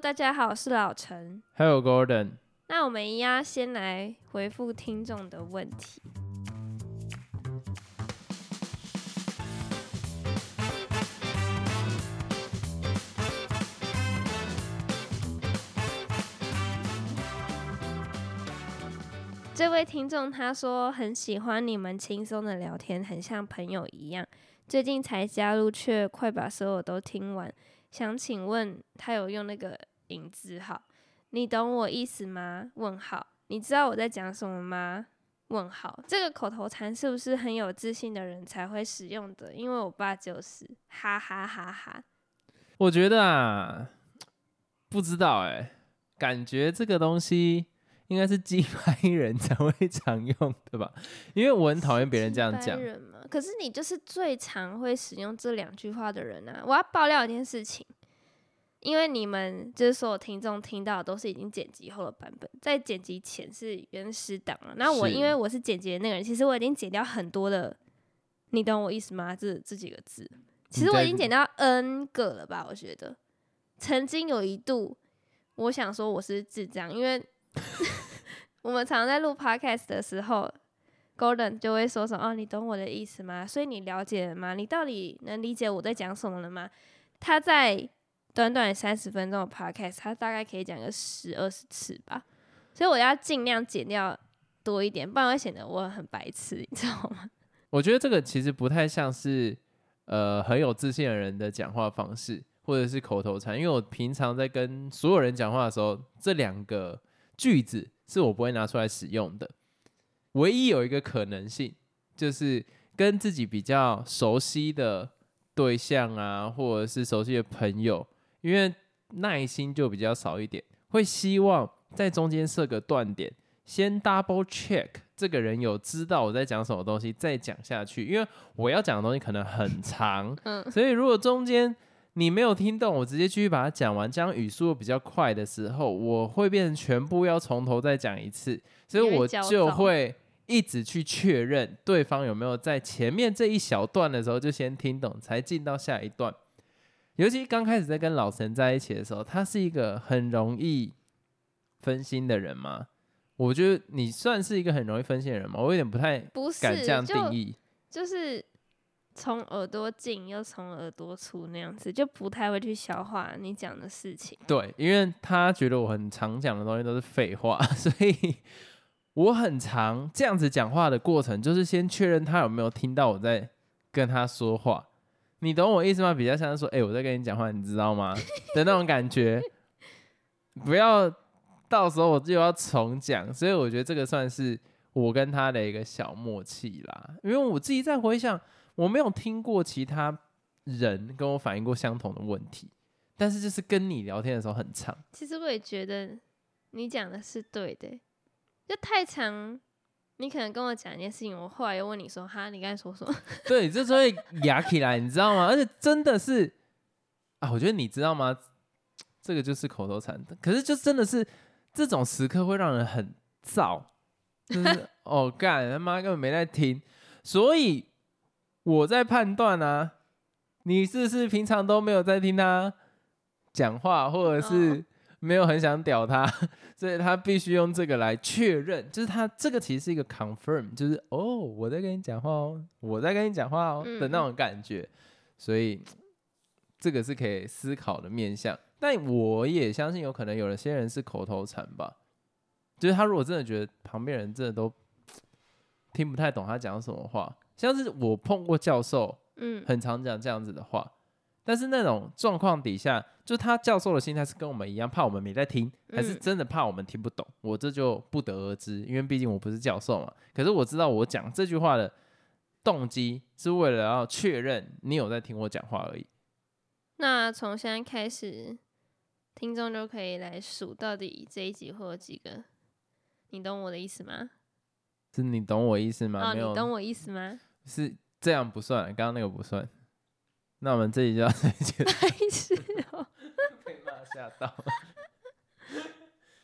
大家好，我是老陈。Hello Gordon 那我们一样先来回复听众的问题。这位听众他说很喜欢你们轻松的聊天，很像朋友一样。最近才加入，却快把所有都听完。想请问他有用那个引字号，你懂我意思吗？问号，你知道我在讲什么吗？问号，这个口头禅是不是很有自信的人才会使用的？因为我爸就是，哈哈哈哈。我觉得啊，不知道哎，感觉这个东西。应该是鸡拍人才会常用，对吧？因为我很讨厌别人这样讲。人嘛，可是你就是最常会使用这两句话的人啊！我要爆料一件事情，因为你们就是所有听众听到的都是已经剪辑后的版本，在剪辑前是原始档了。那我因为我是剪辑的那个人，其实我已经剪掉很多的，你懂我意思吗？这这几个字，其实我已经剪掉 N 个了吧？我觉得曾经有一度，我想说我是智障，因为。我们常在录 podcast 的时候，Golden 就会说说哦，你懂我的意思吗？所以你了解了吗？你到底能理解我在讲什么了吗？他在短短三十分钟的 podcast，他大概可以讲个十二十次吧。所以我要尽量减掉多一点，不然会显得我很白痴，你知道吗？我觉得这个其实不太像是呃很有自信的人的讲话方式，或者是口头禅。因为我平常在跟所有人讲话的时候，这两个。句子是我不会拿出来使用的，唯一有一个可能性，就是跟自己比较熟悉的对象啊，或者是熟悉的朋友，因为耐心就比较少一点，会希望在中间设个断点，先 double check 这个人有知道我在讲什么东西，再讲下去，因为我要讲的东西可能很长，嗯，所以如果中间。你没有听懂，我直接继续把它讲完。这样语速比较快的时候，我会变成全部要从头再讲一次，所以我就会一直去确认对方有没有在前面这一小段的时候就先听懂，才进到下一段。尤其刚开始在跟老陈在一起的时候，他是一个很容易分心的人吗？我觉得你算是一个很容易分心的人吗？我有点不太不敢这样定义，就是。从耳朵进又从耳朵出那样子，就不太会去消化你讲的事情。对，因为他觉得我很常讲的东西都是废话，所以我很常这样子讲话的过程，就是先确认他有没有听到我在跟他说话。你懂我意思吗？比较像是说，哎，我在跟你讲话，你知道吗？的那种感觉。不要到时候我就要重讲，所以我觉得这个算是我跟他的一个小默契啦。因为我自己在回想。我没有听过其他人跟我反映过相同的问题，但是就是跟你聊天的时候很长。其实我也觉得你讲的是对的，就太长。你可能跟我讲一件事情，我后来又问你说：“哈，你刚才说什么？” 对，这就会哑起来，你知道吗？而且真的是啊，我觉得你知道吗？这个就是口头禅，可是就真的是这种时刻会让人很燥，就是 哦干他妈根本没在听，所以。我在判断啊，你是不是平常都没有在听他讲话，或者是 没有很想屌他，所以他必须用这个来确认，就是他这个其实是一个 confirm，就是哦，我在跟你讲话哦，我在跟你讲话哦的那种感觉，所以这个是可以思考的面向。但我也相信有可能有些人是口头禅吧，就是他如果真的觉得旁边人真的都听不太懂他讲什么话。像是我碰过教授，嗯，很常讲这样子的话，但是那种状况底下，就他教授的心态是跟我们一样，怕我们没在听，还是真的怕我们听不懂？我这就不得而知，因为毕竟我不是教授嘛。可是我知道我讲这句话的动机是为了要确认你有在听我讲话而已。那从现在开始，听众就可以来数到底这一集会有几个，你懂我的意思吗？是你懂我意思吗？哦，你懂我意思吗？是这样不算，刚刚那个不算。那我们这里就要再见。开始哦，被骂吓到。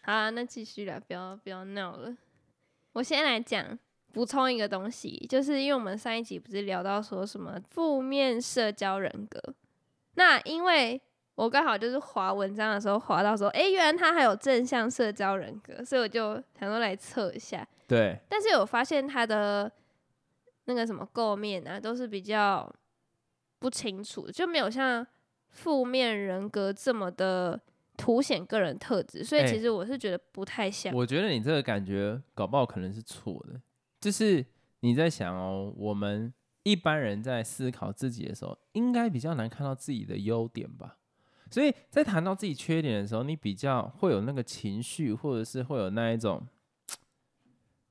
好啊，那继续了，不要不要闹了。我先来讲，补充一个东西，就是因为我们上一集不是聊到说什么负面社交人格？那因为我刚好就是划文章的时候划到说，哎、原来他还有正向社交人格，所以我就想说来测一下。对，但是我发现他的那个什么构面啊，都是比较不清楚的，就没有像负面人格这么的凸显个人特质，所以哎其实我是觉得不太像。我觉得你这个感觉搞不好可能是错的，就是你在想哦，我们一般人在思考自己的时候，应该比较难看到自己的优点吧。所以在谈到自己缺点的时候，你比较会有那个情绪，或者是会有那一种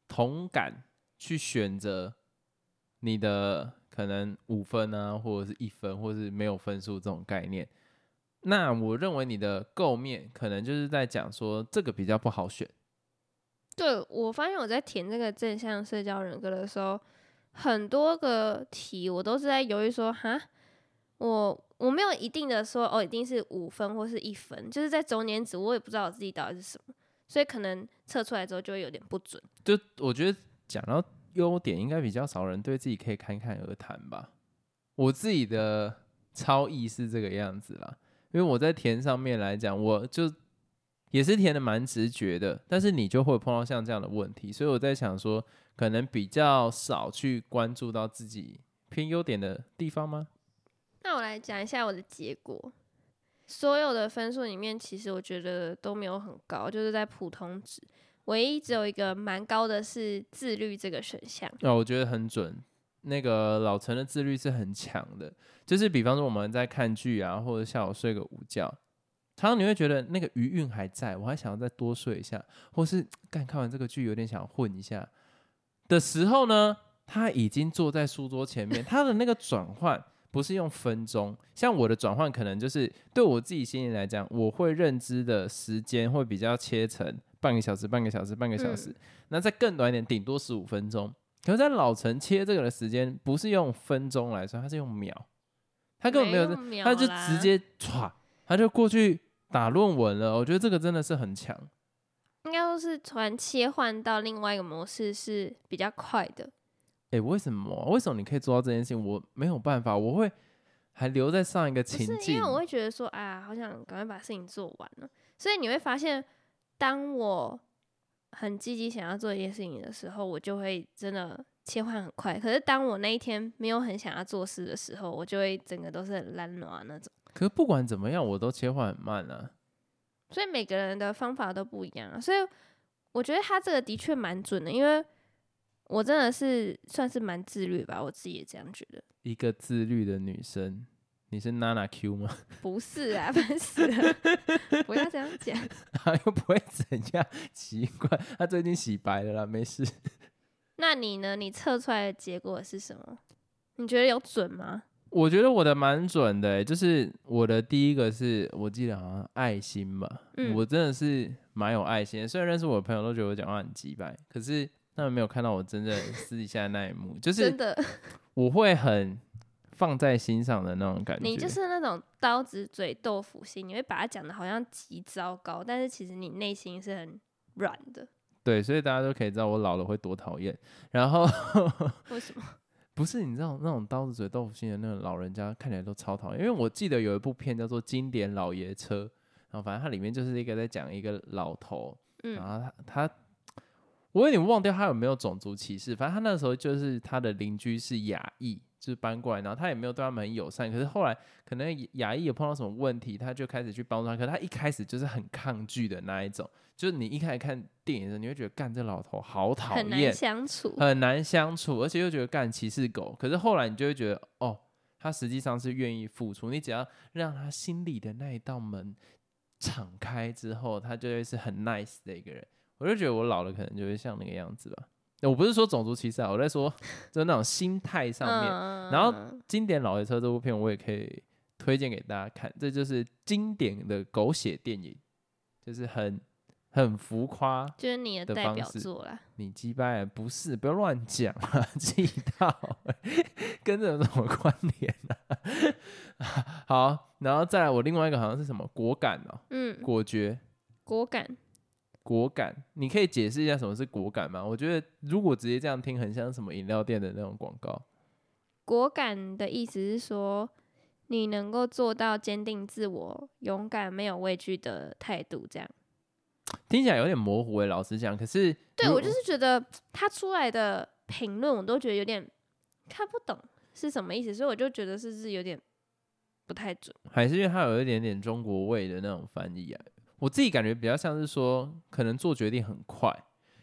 同感，去选择你的可能五分啊，或者是一分，或者是没有分数这种概念。那我认为你的构面可能就是在讲说这个比较不好选。对我发现我在填这个正向社交人格的时候，很多个题我都是在犹豫说，哈，我我没有一定的说哦，一定是五分或是一分，就是在中间值，我也不知道我自己到底是什么，所以可能测出来之后就会有点不准。就我觉得讲到优点，应该比较少人对自己可以侃侃而谈吧。我自己的超意是这个样子啦，因为我在填上面来讲，我就也是填的蛮直觉的，但是你就会碰到像这样的问题，所以我在想说，可能比较少去关注到自己偏优点的地方吗？那我来讲一下我的结果。所有的分数里面，其实我觉得都没有很高，就是在普通值。唯一只有一个蛮高的是自律这个选项。哦，我觉得很准。那个老陈的自律是很强的，就是比方说我们在看剧啊，或者下午睡个午觉，常常你会觉得那个余韵还在，我还想要再多睡一下，或是干看完这个剧有点想混一下的时候呢，他已经坐在书桌前面，他的那个转换不是用分钟，像我的转换可能就是对我自己心里来讲，我会认知的时间会比较切成半个小时、半个小时、半个小时，嗯那再更短一点，顶多十五分钟。可是，在老陈切这个的时间不是用分钟来算，他是用秒，他根本没有这，他就直接歘，他就过去打论文了。我觉得这个真的是很强。应该说是突然切换到另外一个模式是比较快的。诶，为什么？为什么你可以做到这件事情？我没有办法，我会还留在上一个不是因为。我会觉得说，啊，好想赶快把事情做完了。所以你会发现，当我很积极想要做一件事情的时候，我就会真的切换很快。可是当我那一天没有很想要做事的时候，我就会整个都是很懒惰那种。可是不管怎么样，我都切换很慢啊。所以每个人的方法都不一样啊。所以我觉得他这个的确蛮准的，因为我真的是算是蛮自律吧，我自己也这样觉得。一个自律的女生，你是娜娜 Q 吗？不是啊，烦死了！不要这样讲。他 又不会怎样，奇怪，他最近洗白了啦，没事。那你呢？你测出来的结果是什么？你觉得有准吗？我觉得我的蛮准的欸，就是我的第一个是我记得好像爱心吧，嗯我真的是蛮有爱心的。虽然认识我的朋友都觉得我讲话很鸡掰，可是他们没有看到我真正私底下的那一幕，就是真的，我会很放在心上的那种感觉。你就是那种刀子嘴豆腐心，你会把它讲的好像极糟糕，但是其实你内心是很软的。对，所以大家都可以知道我老了会多讨厌。然后为什么？不是你知道那种刀子嘴豆腐心的那种老人家看起来都超讨厌，因为我记得有一部片叫做《经典老爷车》，然后反正它里面就是一个在讲一个老头，然嗯，后他他我有点忘掉他有没有种族歧视，反正他那时候就是他的邻居是亚裔，就是搬过来，然后他也没有对他们很友善，可是后来可能亚裔有碰到什么问题，他就开始去帮助他，可是他一开始就是很抗拒的那一种，就是你一开始看电影的时候，你会觉得干这老头好讨很难厌，相处。很难相处，而且又觉得干歧视狗。可是后来你就会觉得，哦，他实际上是愿意付出。你只要让他心里的那一道门敞开之后，他就会是很 nice 的一个人。我就觉得我老了可能就会像那个样子吧。我不是说种族歧视啊，我在说 就是那种心态上面。嗯然后经典老爷车这部片我也可以推荐给大家看，这就是经典的狗血电影，就是很很浮夸，就是你的代表的方式作啦。你击败不是，不要乱讲啊，气到 跟这有什么关联呢、好，然后再来，我另外一个好像是什么果敢哦，嗯，果决，果敢。果敢，你可以解释一下什么是果敢吗？我觉得如果直接这样听，很像什么饮料店的那种广告。果敢的意思是说，你能够做到坚定自我、勇敢、没有畏惧的态度，这样。听起来有点模糊诶，老实讲。可是对我就是觉得他出来的评论，我都觉得有点看不懂是什么意思，所以我就觉得是不是有点不太准。还是因为它有一点点中国味的那种翻译啊。我自己感觉比较像是说，可能做决定很快，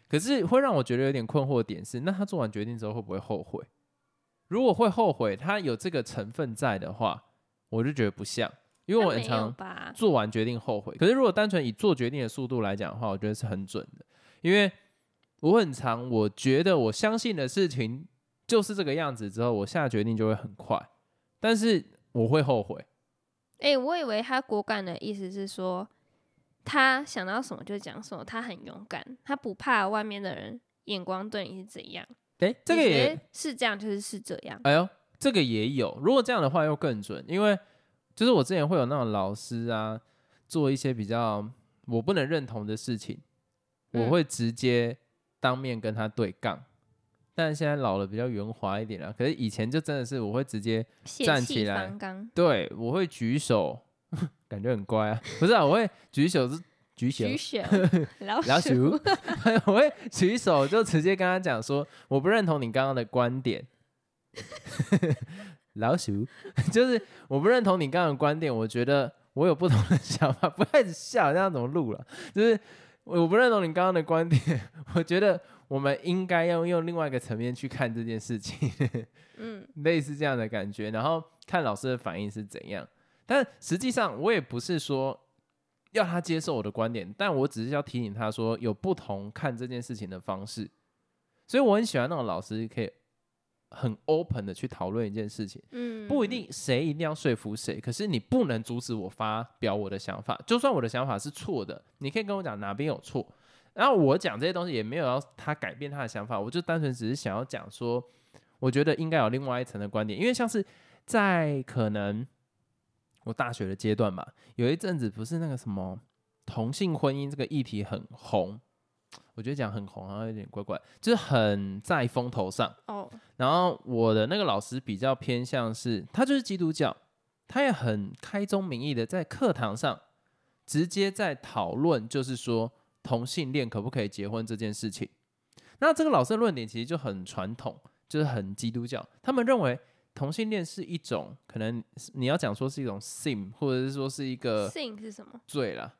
可是会让我觉得有点困惑的点是，那他做完决定之后会不会后悔？如果会后悔，他有这个成分在的话，我就觉得不像，因为我很常？做完决定后悔。可是如果单纯以做决定的速度来讲的话，我觉得是很准的，因为我很常我觉得我相信的事情就是这个样子之后，我下决定就会很快，但是我会后悔。哎、我以为他果敢的意思是说，他想到什么就讲什么，他很勇敢，他不怕外面的人眼光对你是怎样。哎，这个也是这样，就是是这样。哎呦，这个也有。如果这样的话，又更准，因为就是我之前会有那种老师啊，做一些比较我不能认同的事情，我嗯会直接当面跟他对杠。但是现在老了比较圆滑一点了，可是以前就真的是我会直接站起来，对我会举手，感觉很乖啊，不是啊，我会举手是举手，举手老 老鼠。鼠，我会举手就直接跟他讲说，我不认同你刚刚的观点。老鼠，就是我不认同你刚刚的观点，我觉得我有不同的想法，不要一直笑，这样怎么录了？就是我不认同你刚刚的观点，我觉得我们应该要用另外一个层面去看这件事情，嗯，类似这样的感觉，然后看老师的反应是怎样。但实际上，我也不是说要他接受我的观点，但我只是要提醒他说有不同看这件事情的方式。所以我很喜欢那种老师可以很 open 的去讨论一件事情，嗯，不一定谁一定要说服谁，可是你不能阻止我发表我的想法，就算我的想法是错的，你可以跟我讲哪边有错。然后我讲这些东西也没有要他改变他的想法，我就单纯只是想要讲说，我觉得应该有另外一层的观点，因为像是在可能我大学的阶段吧，有一阵子不是那个什么同性婚姻这个议题很红，我觉得讲很红好像有点怪怪，就是很在风头上。哦，然后我的那个老师比较偏向是，他就是基督教，他也很开宗明义的在课堂上直接在讨论，就是说同性恋可不可以结婚这件事情。那这个老师的论点其实就很传统，就是很基督教，他们认为同性恋是一种可能你要讲说是一种 sin，或者是说是一个性是什么？罪啦，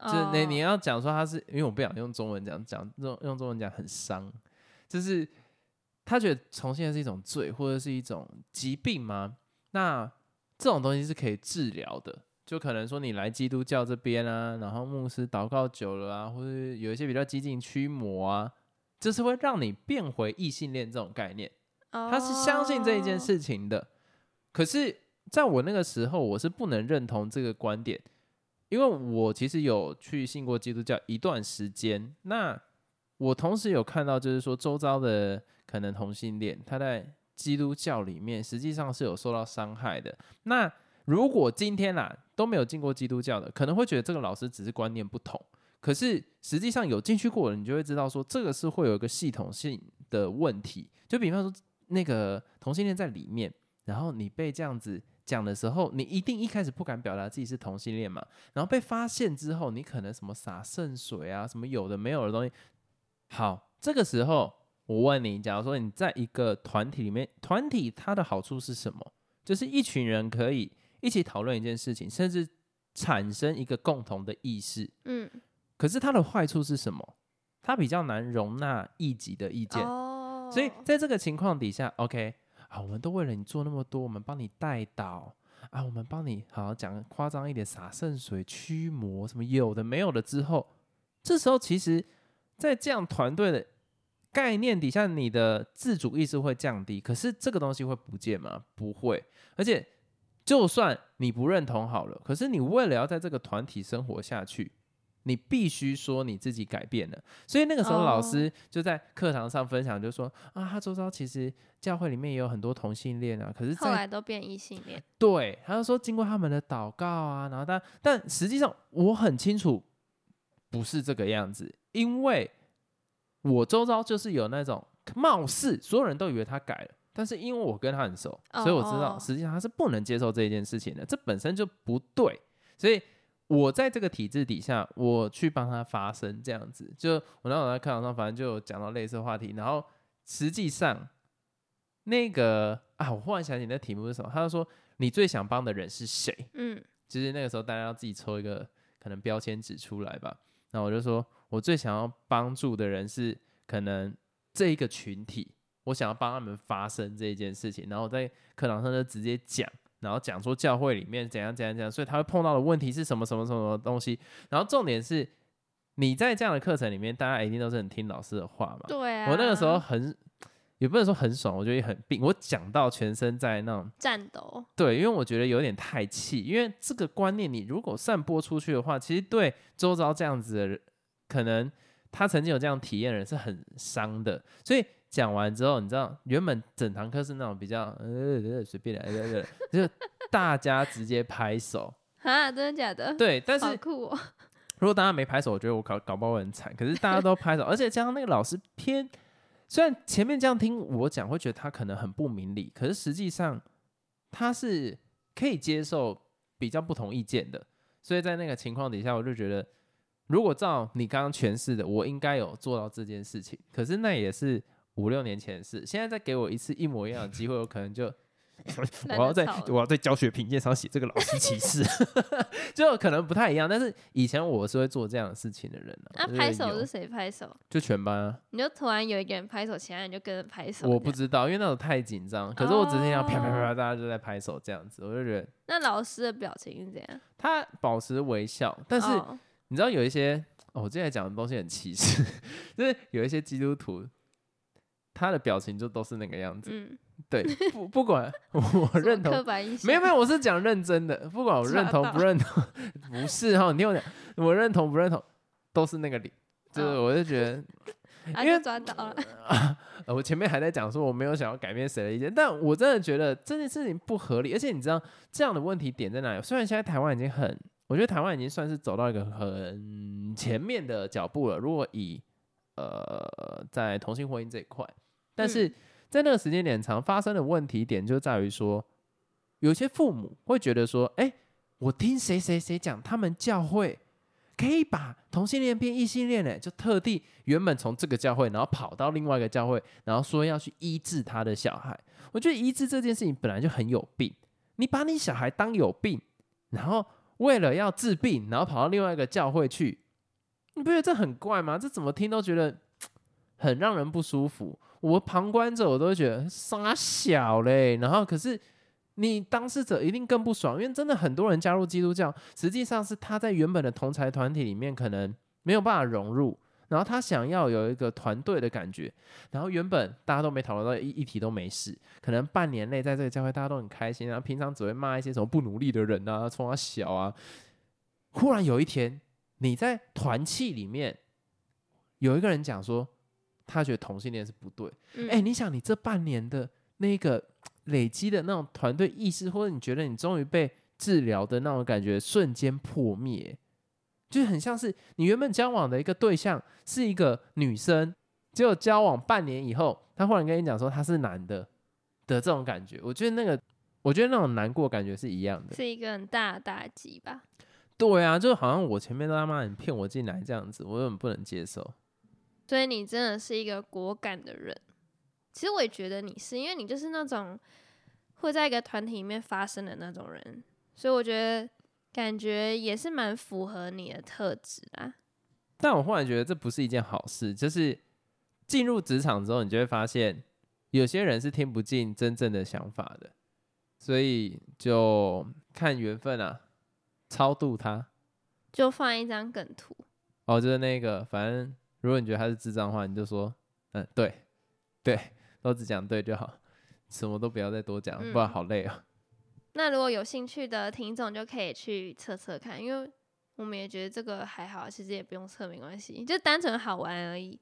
就就是你你要讲说他是，因为我不想用中文讲讲用用中文讲很伤，就是他觉得同性恋是一种罪或者是一种疾病吗？那这种东西是可以治疗的，就可能说你来基督教这边啊，然后牧师祷告久了啊，或者有一些比较激进驱魔啊，就是会让你变回异性恋这种概念。他是相信这一件哦，事情的。可是，在我那个时候，我是不能认同这个观点，因为我其实有去信过基督教一段时间。那我同时有看到，就是说周遭的可能同性恋，他在基督教里面实际上是有受到伤害的。那如果今天啦都没有进过基督教的，可能会觉得这个老师只是观念不同。可是实际上有进去过的，你就会知道说，这个是会有一个系统性的问题。就比方说，那个同性恋在里面，然后你被这样子讲的时候，你一定一开始不敢表达自己是同性恋嘛，然后被发现之后，你可能什么洒圣水啊，什么有的没有的东西。好，这个时候我问你，假如说你在一个团体里面，团体它的好处是什么？就是一群人可以一起讨论一件事情，甚至产生一个共同的意识。嗯，可是它的坏处是什么？它比较难容纳异己的意见。哦，所以在这个情况底下，OK 啊，我们都为了你做那么多，我们帮你带导啊，我们帮你好好讲夸张一点，洒圣水、驱魔什么有的没有的之后，这时候其实，在这样团队的概念底下，你的自主意识会降低，可是这个东西会不见吗？不会，而且就算你不认同好了，可是你为了要在这个团体生活下去。你必须说你自己改变了，所以那个时候老哦师就在课堂上分享，就说、啊，他周遭其实教会里面也有很多同性恋啊，可是在，后来都变异性恋。对，他就说经过他们的祷告啊，然后但但实际上我很清楚不是这个样子，因为我周遭就是有那种貌似所有人都以为他改了，但是因为我跟他很熟，所以我知道哦实际上他是不能接受这一件事情的，这本身就不对。所以我在这个体制底下，我去帮他发声，这样子。就我那时候在课堂上，反正就有讲到类似的话题，然后实际上那个啊，我忽然想起那题目是什么，他就说你最想帮的人是谁？嗯就是那个时候大家要自己抽一个可能标签纸出来吧。然后我就说我最想要帮助的人是可能这一个群体，我想要帮他们发声这一件事情。然后我在课堂上就直接讲，然后讲说教会里面怎样怎样怎样，所以他会碰到的问题是什么什么什么东西。然后重点是你在这样的课程里面，大家一定都是很听老师的话嘛。对啊，我那个时候很。也不能说很爽，我觉得也很病。我讲到全身在那种颤抖，对，因为我觉得有点太气，因为这个观念你如果散播出去的话，其实对周遭这样子的人，可能他曾经有这样体验的人是很伤的。所以讲完之后，你知道，原本整堂课是那种比较呃随便来的，就大家直接拍手。啊，真的假的？对，但是酷哦！如果大家没拍手，我觉得我搞搞不好会很惨。可是大家都拍手，而且加上那个老师偏，虽然前面这样听我讲，会觉得他可能很不明理，可是实际上他是可以接受比较不同意见的。所以在那个情况底下，我就觉得，如果照你刚刚诠释的，我应该有做到这件事情。可是那也是五六年前的事，现在再给我一次一模一样的机会，我可能就。我要在我要在教学评鉴上写这个老师歧视，就可能不太一样。但是以前我是会做这样的事情的人啊。那拍手是谁拍手？就全班啊，你就突然有一个人拍手，其他人就跟着拍手。我不。知道，因为那种太紧张。可是我只是要啪啪啪大家就在拍手这样子，我就觉得那老师的表情是怎样？他保持微笑，但是哦你知道有一些，哦、我之前讲的东西很歧视，就是有一些基督徒，他的表情就都是那个样子。嗯，对，不不管 我认同没有没有，我是讲认真的，不管我认同不认同，不是哈，你听我讲，我认同不认同，都是那个理，就是哦我就觉得，啊，因为就抓到了。呃我前面还在讲说我没有想要改变谁的意见，但我真的觉得这件事情不合理，而且你知道这样的问题点在哪里？虽然现在台湾已经很，我觉得台湾已经算是走到一个很前面的脚步了，如果以呃在同性婚姻这一块，但是嗯在那个时间点长发生的问题点就在于说，有些父母会觉得说，哎、我听谁谁谁讲，他们教会可以把同性恋变异性恋呢，就特地原本从这个教会，然后跑到另外一个教会，然后说要去医治他的小孩。我觉得医治这件事情本来就很有病，你把你小孩当有病，然后为了要治病，然后跑到另外一个教会去，你不觉得这很怪吗？这怎么听都觉得很让人不舒服。我旁观者我都会觉得傻小嘞，然后可是你当事者一定更不爽，因为真的很多人加入基督教，实际上是他在原本的同才团体里面可能没有办法融入，然后他想要有一个团队的感觉，然后原本大家都没讨论到一一题都没事，可能半年内在这个教会大家都很开心，然后平常只会骂一些什么不努力的人啊，冲他小啊，忽然有一天你在团契里面有一个人讲说，他觉得同性恋是不对，嗯哎、你想你这半年的那个累积的那种团队意识，或者你觉得你终于被治疗的那种感觉瞬间破灭，就很像是你原本交往的一个对象是一个女生，结果交往半年以后，他忽然跟你讲说他是男的的这种感觉，我觉得那个，我觉得那种难过感觉是一样的。是一个很大的打击吧。对啊，就好像我前面都他妈你骗我进来这样子，我很不能接受。所以你真的是一个果敢的人。其实我也觉得你是，因为你就是那种会在一个团体里面发生的那种人，所以我觉得感觉也是蛮符合你的特质啊。但我忽然觉得这不是一件好事，就是进入职场之后，你就会发现有些人是听不进真正的想法的，所以就看缘分啊，超度他。就放一张梗图，哦，就是那个，反正如果你觉得他是智障的话，你就说，嗯，对，对，都只讲对就好，什么都不要再多讲，不然嗯好累哦。那如果有兴趣的听众就可以去测测看，因为我们也觉得这个还好，其实也不用测没关系，就单纯好玩而已。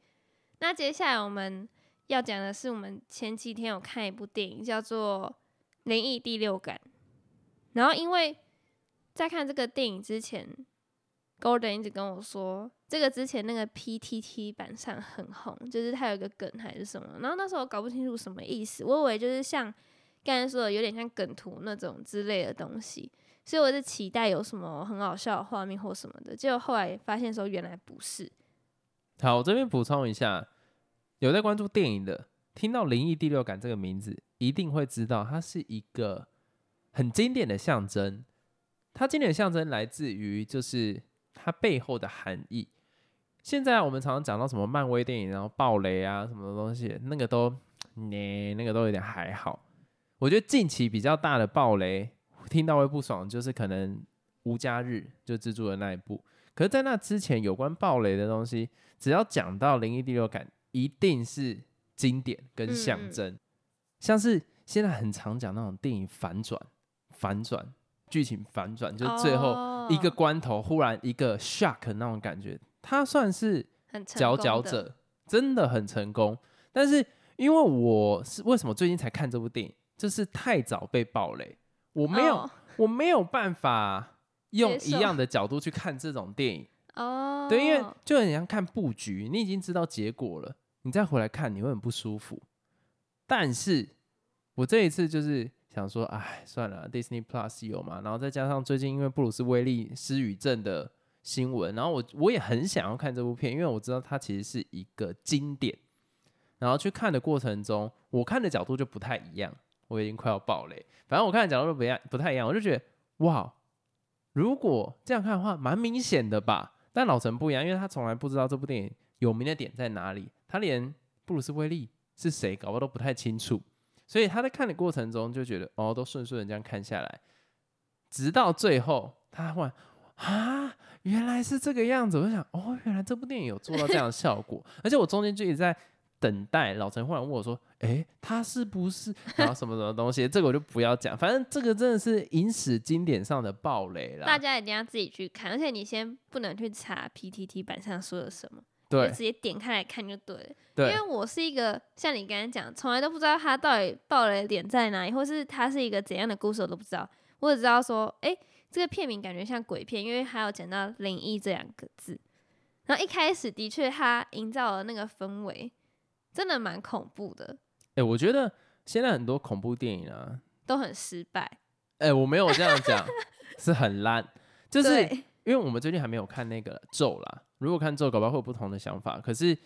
那接下来我们要讲的是，我们前几天有看一部电影，叫做《灵异第六感》。然后因为在看这个电影之前，Golden 一直跟我说，这个之前那个 PTT 版上很红，就是它有一个梗还是什么，然后那时候我搞不清楚什么意思，我以为就是像刚才说的有点像梗图那种之类的东西，所以我是期待有什么很好笑的画面或什么的，结果后来发现说原来不是。好，我这边补充一下，有在关注电影的，听到“灵异第六感”这个名字，一定会知道它是一个很经典的象征。它经典的象征来自于就是它背后的含义。现在我们常常讲到什么漫威电影，然后爆雷啊什么东西，那个都，呢，那个都有点还好。我觉得近期比较大的爆雷，听到会不爽，就是可能无家日就蜘蛛的那一部。可是，在那之前，有关暴雷的东西，只要讲到灵异第六感，一定是经典跟象征。像是现在很常讲那种电影反转、反转剧情反转，就最后一个关头忽然一个 shock 那种感觉，它算是佼佼者，真的很成功。但是因为我是为什么最近才看这部电影，就是太早被暴雷，我没有，我没有办法。用一样的角度去看这种电影哦，对，因为就很像看布局，你已经知道结果了，你再回来看你会很不舒服。但是我这一次就是想说，哎，算了，Disney Plus 有嘛，然后再加上最近因为布鲁斯威利失语症的新闻，然后我我也很想要看这部片，因为我知道它其实是一个经典。然后去看的过程中，我看的角度就不太一样，我已经快要爆雷。反正我看的角度不一样，不太一样，我就觉得哇。如果这样看的话，蛮明显的吧。但老陈不一样，因为他从来不知道这部电影有名的点在哪里，他连布鲁斯威利是谁搞不都不太清楚，所以他在看的过程中就觉得哦，都顺顺的这样看下来，直到最后他忽然啊，原来是这个样子。我就想哦，原来这部电影有做到这样的效果，而且我中间就一直在。等待老陈忽然问我说：“哎，他是不是然后什么什么东西？这个我就不要讲，反正这个真的是影史经典上的暴雷了。大家一定要自己去看，而且你先不能去查 PTT 版上说了什么，对，直接点开来看就对了。对，因为我是一个像你刚才讲，从来都不知道他到底爆雷点在哪里，或是他是一个怎样的故事我都不知道。我只知道说，哎，这个片名感觉像鬼片，因为还有讲到灵异这两个字。然后一开始的确他营造了那个氛围。”真的蛮恐怖的，哎，我觉得现在很多恐怖电影啊都很失败。哎，我没有这样讲，是很烂，就是因为我们最近还没有看那个咒啦。如果看咒，搞不好会有不同的想法。可是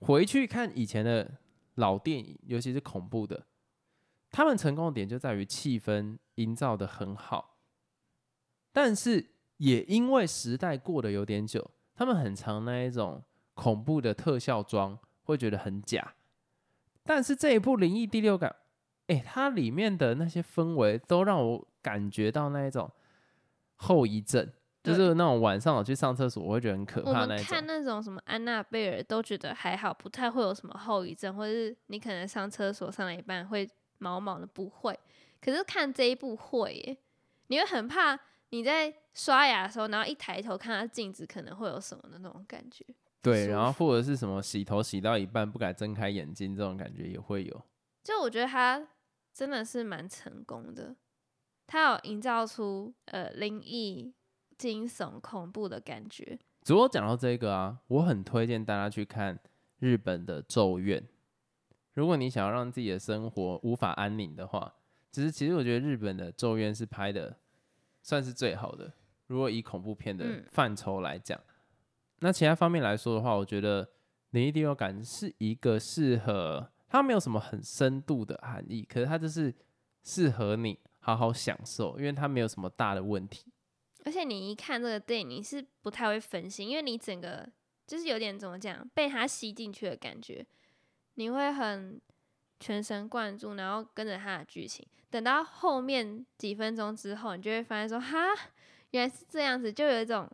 回去看以前的老电影，尤其是恐怖的，他们成功的点就在于气氛营造的很好，但是也因为时代过得有点久，他们很常那一种恐怖的特效妆。会觉得很假，但是这一部《灵异第六感》，哎，它里面的那些氛围都让我感觉到那一种后遗症，就是那种晚上我去上厕所，我会觉得很可怕。那种。看那种什么安娜贝尔都觉得还好，不太会有什么后遗症，或者是你可能上厕所上了一半会毛毛的，不会。可是看这一部会耶，你会很怕你在刷牙的时候，然后一抬头看到镜子，可能会有什么的那种感觉。对，然后或者是什么洗头洗到一半不敢睁开眼睛，这种感觉也会有。就我觉得他真的是蛮成功的，他有营造出呃灵异、惊悚、恐怖的感觉。如果讲到这个啊，我很推荐大家去看日本的《咒怨》。如果你想要让自己的生活无法安宁的话，其实其实我觉得日本的《咒怨》是拍的算是最好的。如果以恐怖片的范畴来讲。那其他方面来说的话，我觉得灵异第六感是一个适合它没有什么很深度的含义，可是它就是适合你好好享受，因为它没有什么大的问题。而且你一看这个电影，你是不太会分心，因为你整个就是有点怎么讲，被它吸进去的感觉，你会很全神贯注，然后跟着它的剧情。等到后面几分钟之后，你就会发现说，哈，原来是这样子，就有一种。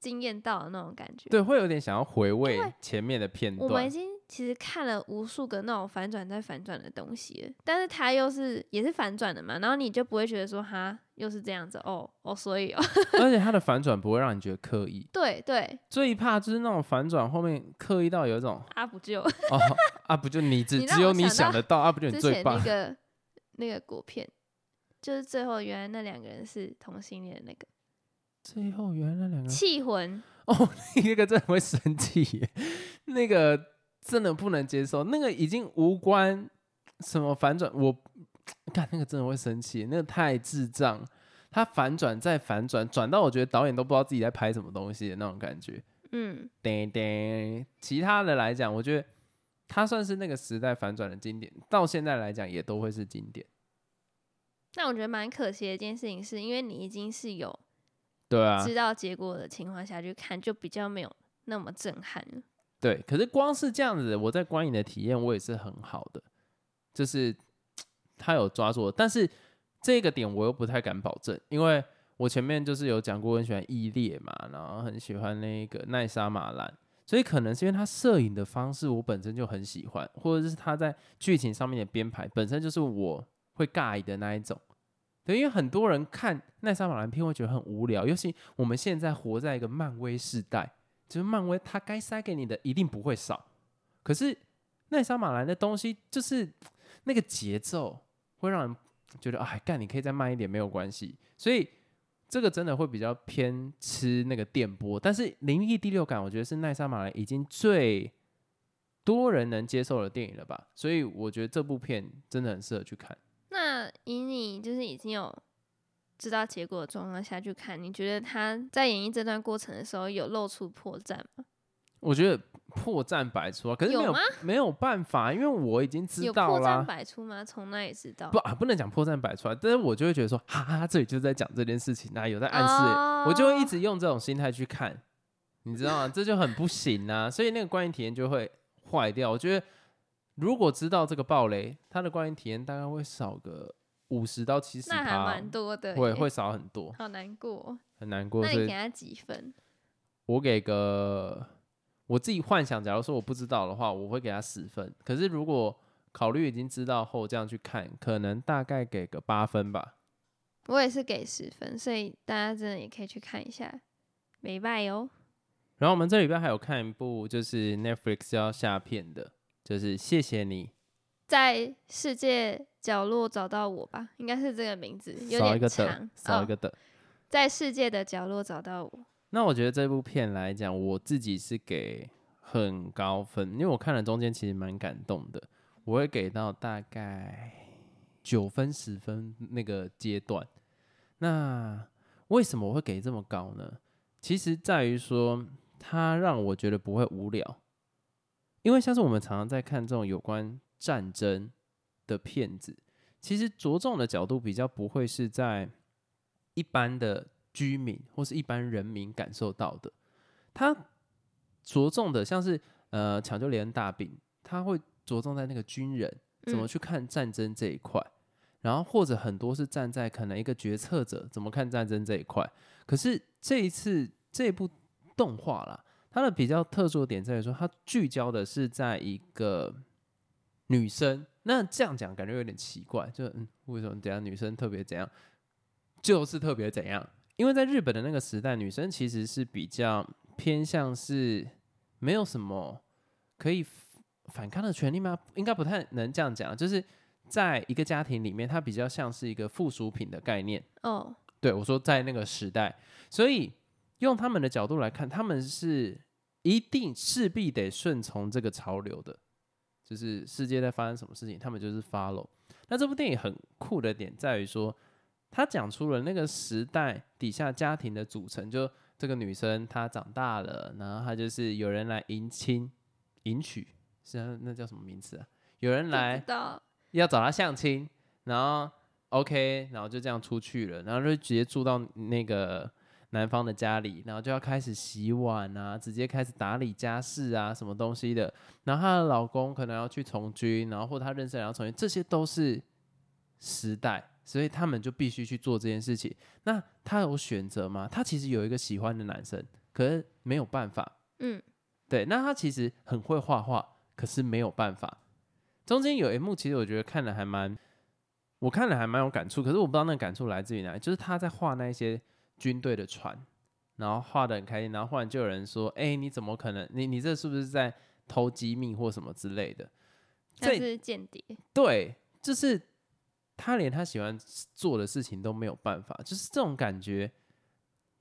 惊艳到的那种感觉，对，会有点想要回味前面的片段。我们已经其实看了无数个那种反转再反转的东西，但是它又是也是反转的嘛，然后你就不会觉得说哈又是这样子哦哦，所以哦，而且它的反转不会让你觉得刻意。对对，最怕就是那种反转后面刻意到有一种啊不就哦啊不就你 只只有你想得到啊不就你最棒那个那个果片，就是最后原来那两个人是同性恋那个。最后原来那两个气魂哦，那个真的会生气耶，那个真的不能接受，那个已经无关什么反转，我 看那个真的会生气，那个太智障，他反转再反转，转到我觉得导演都不知道自己在拍什么东西的那种感觉。嗯，叮叮，其他的来讲，我觉得他算是那个时代反转的经典，到现在来讲也都会是经典。那我觉得蛮可惜的一件事情，是因为你已经是有对啊，知道结果的情况下去看，就比较没有那么震撼了。对，可是光是这样子，我在观影的体验我也是很好的，就是 他有抓住，但是这个点我又不太敢保证，因为我前面就是有讲过，很喜欢伊列嘛，然后很喜欢那个奈莎马兰，所以可能是因为他摄影的方式我本身就很喜欢，或者是他在剧情上面的编排本身就是我会尬的那一种。对，因为很多人看奈莎马兰片会觉得很无聊，尤其我们现在活在一个漫威时代。就是漫威，它该塞给你的一定不会少。可是奈莎马兰的东西，就是那个节奏会让人觉得，哎，干，你可以再慢一点，没有关系。所以这个真的会比较偏吃那个电波。但是《灵异第六感》，我觉得是奈莎马兰已经最多人能接受的电影了吧。所以我觉得这部片真的很适合去看。那以你就是已经有。知道结果的状况下去看，你觉得他在演绎这段过程的时候有露出破绽吗？我觉得破绽百出啊，可是没有没有办法，因为我已经知道了。破绽百出吗？从那里知道？不啊，不能讲破绽百出啊，但是我就会觉得说，哈哈，这里就是在讲这件事情，那有在暗示，我就会一直用这种心态去看，你知道吗？这就很不行啊，所以那个观影体验就会坏掉。我觉得如果知道这个暴雷，他的观影体验大概会少个。五十到七十，那还蛮多的，会会少很多，好难过，很难过。那你给他几分？我给个，我自己幻想，假如说我不知道的话，我会给他十分。可是如果考虑已经知道后这样去看，可能大概给个八分吧。我也是给十分，所以大家真的也可以去看一下，没拜哦。然后我们这里边还有看一部，就是 Netflix 要下片的，就是谢谢你。在世界角落找到我吧，应该是这个名字，有点长，少一个的。在世界的角落找到我。那我觉得这部片来讲，我自己是给很高分，因为我看了中间其实蛮感动的，我会给到大概九分十分那个阶段。那为什么我会给这么高呢？其实在于说，它让我觉得不会无聊，因为像是我们常常在看这种有关。战争的片子，其实着重的角度比较不会是在一般的居民或是一般人民感受到的，他着重的像是呃抢救连恩大兵，他会着重在那个军人怎么去看战争这一块，然后或者很多是站在可能一个决策者怎么看战争这一块，可是这一次这部动画啦，它的比较特殊的点在于说，它聚焦的是在一个。女生那这样讲感觉有点奇怪，就嗯，为什么怎样女生特别怎样，就是特别怎样？因为在日本的那个时代，女生其实是比较偏向是没有什么可以反抗的权利吗？应该不太能这样讲，就是在一个家庭里面，它比较像是一个附属品的概念。哦，对我说在那个时代，所以用他们的角度来看，他们是一定势必得顺从这个潮流的。就是世界在发生什么事情，他们就是 follow。那这部电影很酷的点在于说，他讲出了那个时代底下家庭的组成。就这个女生她长大了，然后她就是有人来迎亲、迎娶，是那叫什么名词啊？有人来要找她相亲，然后 OK，然后就这样出去了，然后就直接住到那个。男方的家里，然后就要开始洗碗啊，直接开始打理家事啊，什么东西的。然后她的老公可能要去从军，然后或她认识人要从军，这些都是时代，所以他们就必须去做这件事情。那她有选择吗？她其实有一个喜欢的男生，可是没有办法。嗯，对。那她其实很会画画，可是没有办法。中间有一幕，其实我觉得看了还蛮，我看了还蛮有感触。可是我不知道那个感触来自于哪里，就是他在画那些。军队的船，然后画的很开心，然后忽然就有人说：“哎，你怎么可能？你你这是不是在偷机密或什么之类的？”这是间谍。对，就是他连他喜欢做的事情都没有办法，就是这种感觉。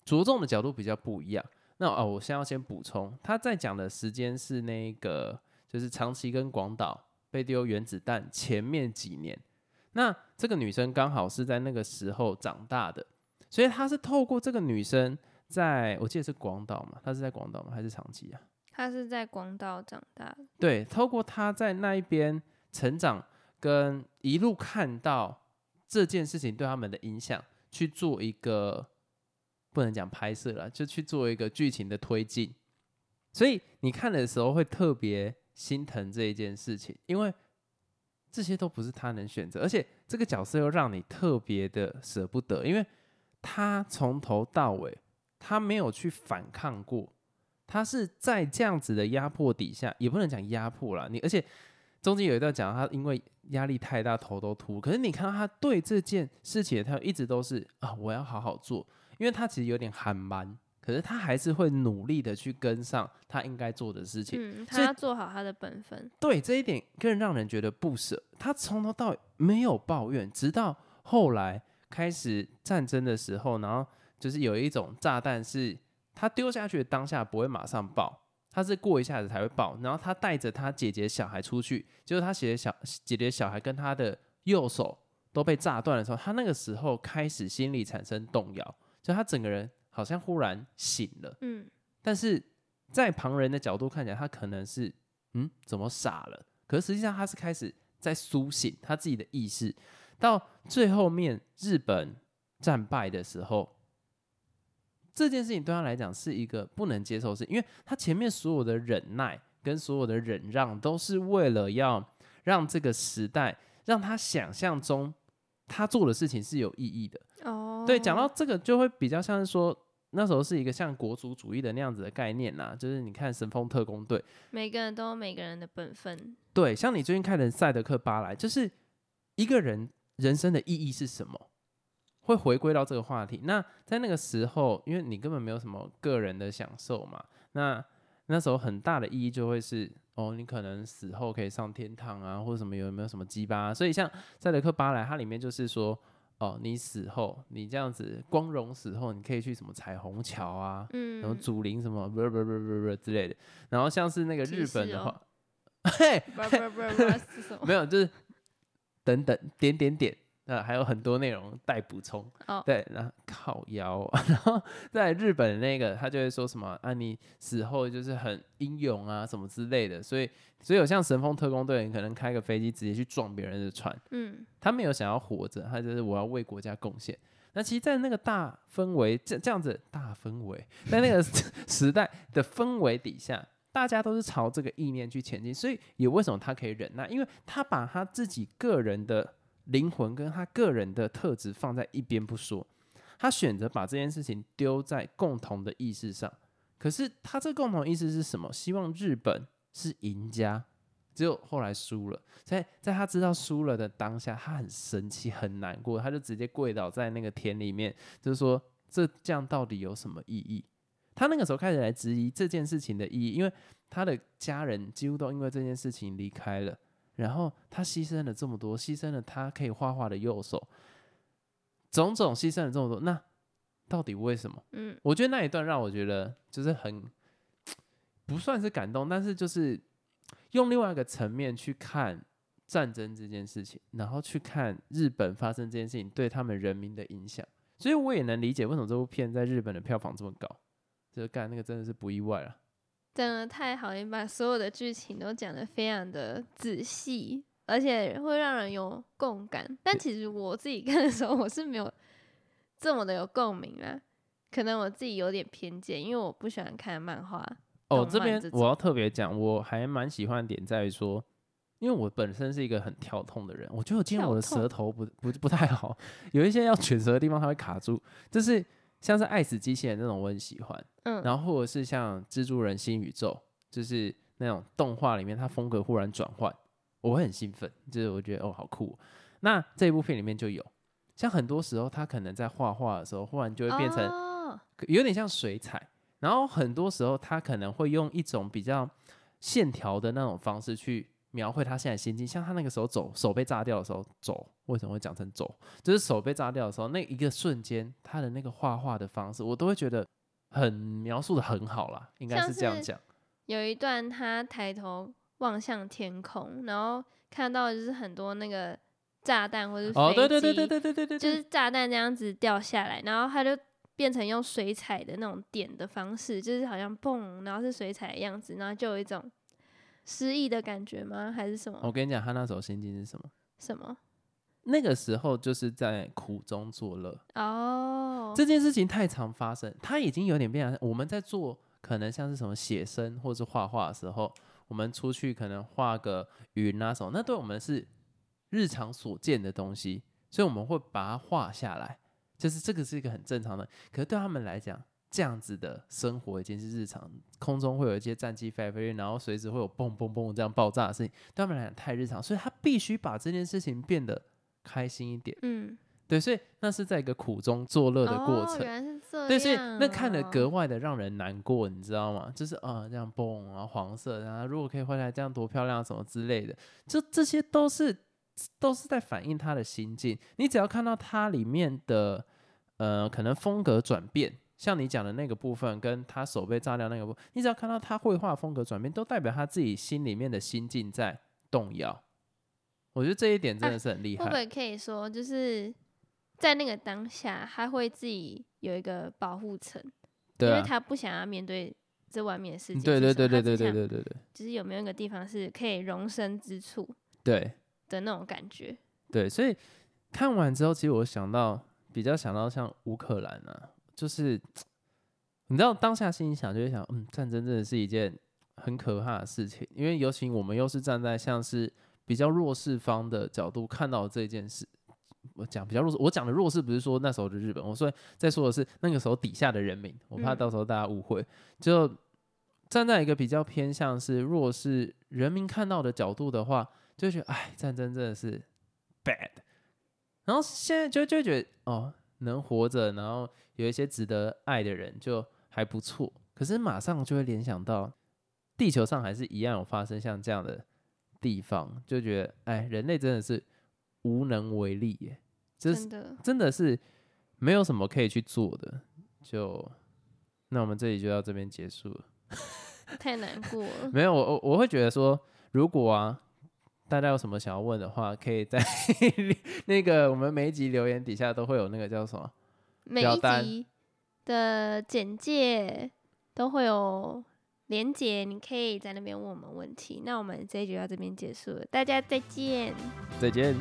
着重的角度比较不一样。那哦，我先要先补充，他在讲的时间是那个，就是长崎跟广岛被丢原子弹前面几年。那这个女生刚好是在那个时候长大的，所以他是透过这个女生，在我记得是广岛嘛，她是在广岛吗？还是长崎啊？她是在广岛长大的。对，透过她在那一边成长，跟一路看到这件事情对他们的影响，去做一个不能讲拍摄了，就去做一个剧情的推进。所以你看的时候会特别心疼这一件事情，因为。这些都不是他能选择，而且这个角色又让你特别的舍不得，因为他从头到尾他没有去反抗过，他是在这样子的压迫底下，也不能讲压迫了你，而且中间有一段讲他因为压力太大头都秃，可是你看到他对这件事情他一直都是啊我要好好做，因为他其实有点很蛮。可是他还是会努力的去跟上他应该做的事情，嗯，他要做好他的本分。对这一点更让人觉得不舍。他从头到尾没有抱怨，直到后来开始战争的时候，然后就是有一种炸弹是他丢下去的当下不会马上爆，他是过一下子才会爆。然后他带着他姐姐小孩出去，就是他姐姐小姐姐小孩跟他的右手都被炸断的时候，他那个时候开始心里产生动摇，就他整个人。好像忽然醒了，嗯，但是在旁人的角度看起来，他可能是嗯，怎么傻了？可是实际上他是开始在苏醒他自己的意识。到最后面日本战败的时候，这件事情对他来讲是一个不能接受的事，因为他前面所有的忍耐跟所有的忍让，都是为了要让这个时代让他想象中他做的事情是有意义的。哦，对，讲到这个就会比较像是说。那时候是一个像国族主义的那样子的概念呐，就是你看神风特工队，每个人都有每个人的本分。对，像你最近看的《赛德克巴莱》，就是一个人人生的意义是什么，会回归到这个话题。那在那个时候，因为你根本没有什么个人的享受嘛，那那时候很大的意义就会是，哦，你可能死后可以上天堂啊，或者什么有没有什么鸡巴？所以像《赛德克巴莱》，它里面就是说。哦，你死后，你这样子光荣死后，你可以去什么彩虹桥啊，嗯，然后祖灵什么不不不不不之类的，然后像是那个日本的话，嘿，没有，就是等等点点点。那还有很多内容待补充，对，然后靠腰，然后在日本那个他就会说什么啊，你死后就是很英勇啊，什么之类的，所以所以有像神风特工队，你可能开个飞机直接去撞别人的船，嗯，他没有想要活着，他就是我要为国家贡献。那其实，在那个大氛围这这样子大氛围，在那个 时代的氛围底下，大家都是朝这个意念去前进，所以也为什么他可以忍耐，因为他把他自己个人的。灵魂跟他个人的特质放在一边不说，他选择把这件事情丢在共同的意识上。可是他这共同意识是什么？希望日本是赢家，只有后来输了。在在他知道输了的当下，他很生气，很难过，他就直接跪倒在那个田里面，就是说这这样到底有什么意义？他那个时候开始来质疑这件事情的意义，因为他的家人几乎都因为这件事情离开了。然后他牺牲了这么多，牺牲了他可以画画的右手，种种牺牲了这么多，那到底为什么？嗯，我觉得那一段让我觉得就是很不算是感动，但是就是用另外一个层面去看战争这件事情，然后去看日本发生这件事情对他们人民的影响，所以我也能理解为什么这部片在日本的票房这么高，这个干那个真的是不意外了。真的太好，你把所有的剧情都讲得非常的仔细，而且会让人有共感。但其实我自己 看的时候，我是没有这么的有共鸣啊。可能我自己有点偏见，因为我不喜欢看漫画。哦，这边我要特别讲，我还蛮喜欢点在于说，因为我本身是一个很跳痛的人，我觉得今天我的舌头不不不太好，有一些要卷舌的地方它会卡住，就是。像是爱死机器人那种我很喜欢，嗯，然后或者是像蜘蛛人新宇宙，就是那种动画里面它风格忽然转换，我会很兴奋，就是我觉得哦好酷。那这一部片里面就有，像很多时候他可能在画画的时候，忽然就会变成有点像水彩，然后很多时候他可能会用一种比较线条的那种方式去描绘他现在心境，像他那个时候走手被炸掉的时候走，为什么会讲成走？就是手被炸掉的时候，那一个瞬间，他的那个画画的方式，我都会觉得很描述的很好啦，应该是这样讲。有一段他抬头望向天空，然后看到就是很多那个炸弹或者哦，对对对对对对对对，就是炸弹这样子掉下来，然后他就变成用水彩的那种点的方式，就是好像蹦，然后是水彩的样子，然后就有一种诗意的感觉吗？还是什么？我跟你讲，他那时候心境是什么？什么？那个时候就是在苦中作乐，哦，这件事情太常发生，他已经有点变成我们在做可能像是什么写生或是画画的时候，我们出去可能画个云啊什么，那对我们是日常所见的东西，所以我们会把它画下来，就是这个是一个很正常的。可是对他们来讲，这样子的生活已经是日常，空中会有一些战机飞飞，然后随时会有嘣嘣嘣这样爆炸的事情，对他们来讲太日常，所以他必须把这件事情变得开心一点。嗯，对，所以那是在一个苦中作乐的过程。哦、原来是这样、哦。对，所以那看得格外的让人难过，你知道吗？就是啊，这样嘣，然后黄色，然后如果可以回来，这样多漂亮，什么之类的，就这些都是都是在反映他的心境。你只要看到它里面的呃，可能风格转变，像你讲的那个部分，跟他手被炸掉那个部分，你只要看到他绘画风格转变，都代表他自己心里面的心境在动摇。我觉得这一点真的是很厉害。会不会可以说，就是在那个当下，他会自己有一个保护层，对啊，因为他不想要面对这外面的世界。对对对对对对对，对对对就是有没有一个地方是可以容身之处对的那种感觉？对，所以看完之后，其实我想到比较想到像乌克兰啊，就是你知道当下心里想就会想，嗯，战争真的是一件很可怕的事情，因为尤其我们又是站在像是比较弱势方的角度看到这件事。我讲比较弱势，我讲的弱势不是说那时候的日本，我说在说的是那个时候底下的人民，我怕嗯到时候大家误会。就站在一个比较偏向是弱势人民看到的角度的话，就觉得哎，战争真的是 bad。然后现在就就觉得哦，能活着，然后有一些值得爱的人就还不错。可是马上就会联想到，地球上还是一样有发生像这样的地方，就觉得哎，人类真的是无能为力耶，真的，真的是没有什么可以去做的。就那我们这里就到这边结束了。太难过了。没有，我我我会觉得说，如果啊，大家有什么想要问的话，可以在 那个我们每一集留言底下都会有那个叫什么？每一单集的简介都会有连接，你可以在那边问我们问题。那我们这一集就到这边结束了，大家再见。再见。